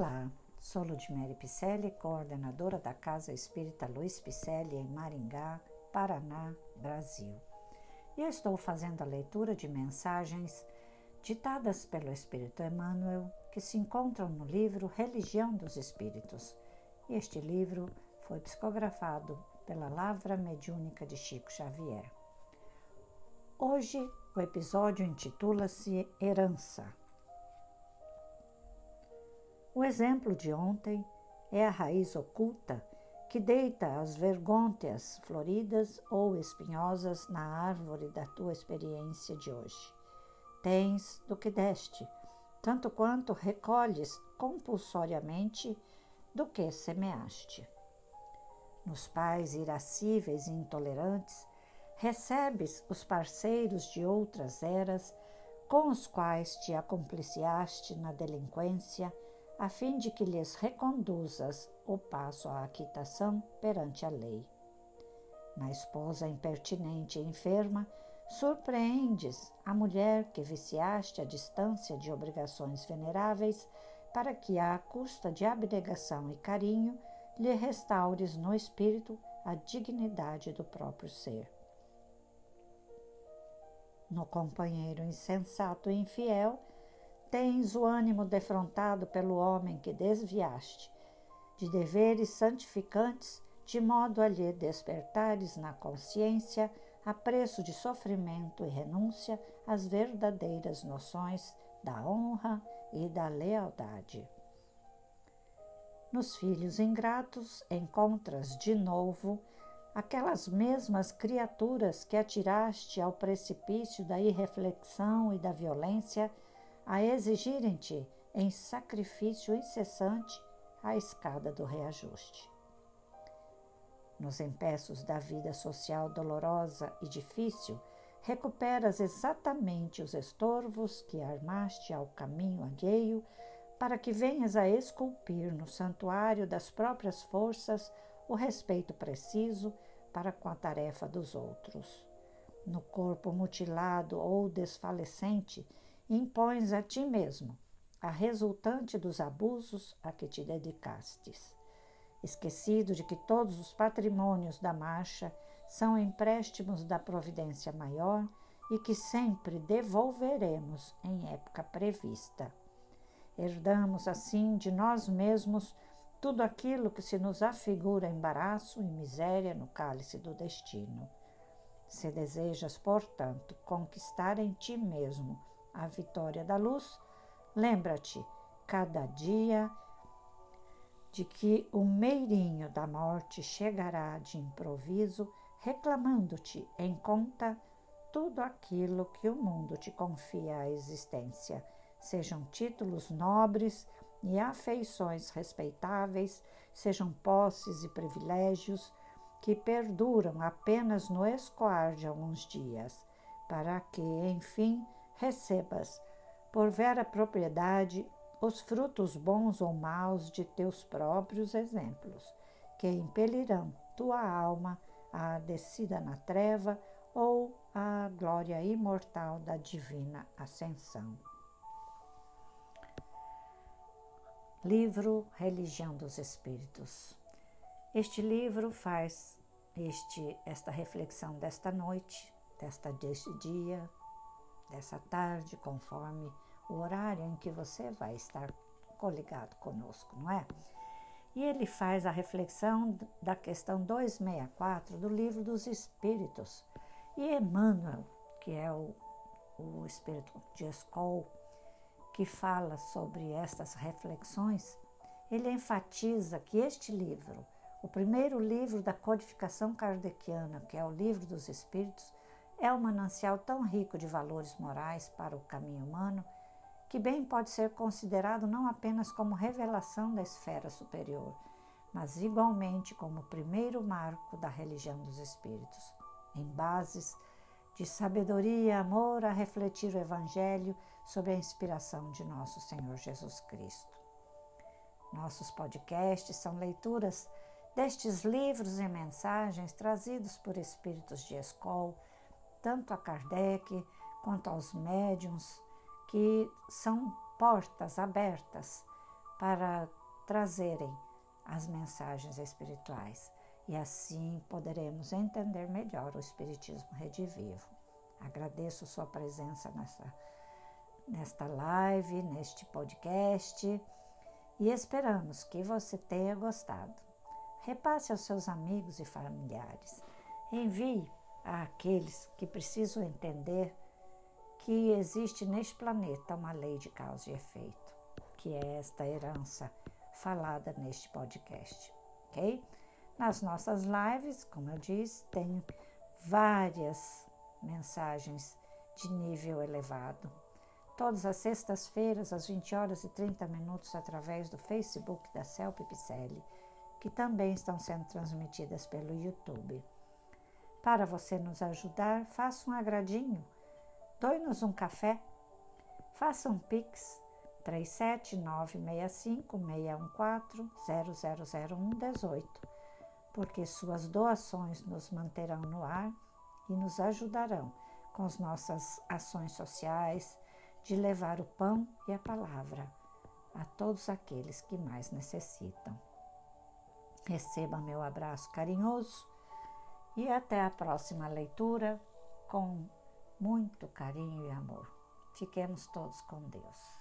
Olá, sou Ludmere Picelli, coordenadora da Casa Espírita Luiz Picelli em Maringá, Paraná, Brasil. E eu estou fazendo a leitura de mensagens ditadas pelo Espírito Emmanuel que se encontram no livro Religião dos Espíritos. E este livro foi psicografado pela Lavra Mediúnica de Chico Xavier. Hoje o episódio intitula-se Herança. O exemplo de ontem é a raiz oculta que deita as vergônteas floridas ou espinhosas na árvore da tua experiência de hoje. Tens do que deste, tanto quanto recolhes compulsoriamente do que semeaste. Nos pais irascíveis e intolerantes, recebes os parceiros de outras eras com os quais te acompliciaste na delinquência a fim de que lhes reconduzas o passo à quitação perante a lei. Na esposa impertinente e enferma, surpreendes a mulher que viciaste a distância de obrigações veneráveis para que, à custa de abnegação e carinho, lhe restaures no espírito a dignidade do próprio ser. No companheiro insensato e infiel, tens o ânimo defrontado pelo homem que desviaste, de deveres santificantes, de modo a lhe despertares na consciência, a preço de sofrimento e renúncia, as verdadeiras noções da honra e da lealdade. Nos filhos ingratos encontras de novo aquelas mesmas criaturas que atiraste ao precipício da irreflexão e da violência a exigirem-te em sacrifício incessante a escada do reajuste. Nos empeços da vida social dolorosa e difícil, recuperas exatamente os estorvos que armaste ao caminho alheio para que venhas a esculpir no santuário das próprias forças o respeito preciso para com a tarefa dos outros. No corpo mutilado ou desfalecente, impões a ti mesmo a resultante dos abusos a que te dedicastes. Esquecido de que todos os patrimônios da marcha são empréstimos da providência maior e que sempre devolveremos em época prevista. Herdamos assim de nós mesmos tudo aquilo que se nos afigura embaraço e miséria no cálice do destino. Se desejas, portanto, conquistar em ti mesmo a vitória da luz, lembra-te cada dia de que o meirinho da morte chegará de improviso, reclamando-te em conta tudo aquilo que o mundo te confia à existência, sejam títulos nobres e afeições respeitáveis, sejam posses e privilégios que perduram apenas no escoar de alguns dias, para que, enfim, recebas, por vera propriedade, os frutos bons ou maus de teus próprios exemplos, que impelirão tua alma à descida na treva ou à glória imortal da divina ascensão. Livro Religião dos Espíritos. Este livro faz este, esta reflexão desta noite, desta, deste dia, dessa tarde, conforme o horário em que você vai estar coligado conosco, não é? E ele faz a reflexão da questão 264 do Livro dos Espíritos. E Emmanuel, que é o, o espírito de Escol, que fala sobre estas reflexões, ele enfatiza que este livro, o primeiro livro da codificação kardeciana, que é o Livro dos Espíritos, é um manancial tão rico de valores morais para o caminho humano que bem pode ser considerado não apenas como revelação da esfera superior, mas igualmente como o primeiro marco da religião dos espíritos, em bases de sabedoria e amor a refletir o Evangelho sob a inspiração de nosso Senhor Jesus Cristo. Nossos podcasts são leituras destes livros e mensagens trazidos por espíritos de escola tanto a Kardec quanto aos médiums, que são portas abertas para trazerem as mensagens espirituais e assim poderemos entender melhor o Espiritismo Redivivo. Agradeço sua presença nessa, nesta live, neste podcast e esperamos que você tenha gostado. Repasse aos seus amigos e familiares. Envie àqueles que precisam entender que existe neste planeta uma lei de causa e efeito, que é esta herança falada neste podcast, ok? Nas nossas lives, como eu disse, tem várias mensagens de nível elevado. Todas as sextas-feiras, às 20 horas e 30 minutos, através do Facebook da Celpe Picelli, que também estão sendo transmitidas pelo YouTube. Para você nos ajudar, faça um agradinho, doe-nos um café, faça um pix 37965 614 000118 porque suas doações nos manterão no ar e nos ajudarão com as nossas ações sociais de levar o pão e a palavra a todos aqueles que mais necessitam. Receba meu abraço carinhoso e até a próxima leitura com muito carinho e amor. Fiquemos todos com Deus.